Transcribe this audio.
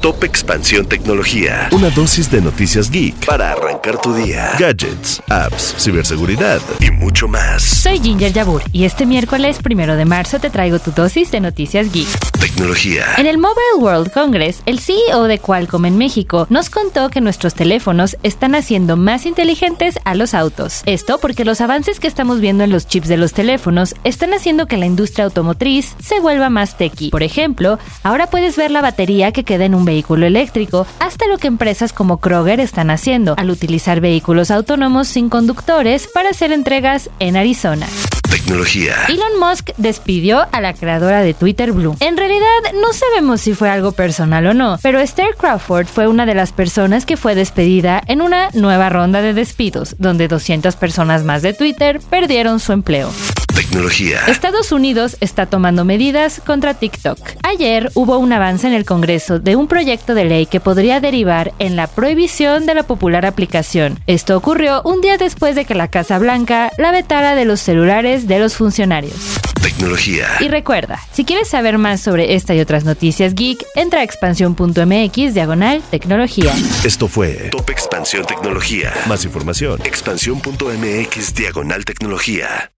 Top Expansión Tecnología. Una dosis de noticias geek para arrancar tu día. Gadgets, apps, ciberseguridad y mucho más. Soy Ginger Yabur y este miércoles primero de marzo te traigo tu dosis de noticias geek. Tecnología. En el Mobile World Congress, el CEO de Qualcomm en México nos contó que nuestros teléfonos están haciendo más inteligentes a los autos. Esto porque los avances que estamos viendo en los chips de los teléfonos están haciendo que la industria automotriz se vuelva más techy. Por ejemplo, ahora puedes ver la batería que queda en un vehículo eléctrico, hasta lo que empresas como Kroger están haciendo al utilizar vehículos autónomos sin conductores para hacer entregas en Arizona. Tecnología. Elon Musk despidió a la creadora de Twitter Blue. En realidad no sabemos si fue algo personal o no, pero Esther Crawford fue una de las personas que fue despedida en una nueva ronda de despidos, donde 200 personas más de Twitter perdieron su empleo. Tecnología. Estados Unidos está tomando medidas contra TikTok. Ayer hubo un avance en el Congreso de un proyecto de ley que podría derivar en la prohibición de la popular aplicación. Esto ocurrió un día después de que la Casa Blanca la vetara de los celulares de los funcionarios. Tecnología. Y recuerda, si quieres saber más sobre esta y otras noticias geek, entra a expansión.mx diagonal tecnología. Esto fue Top Expansión Tecnología. Más información. Expansión.mx diagonal tecnología.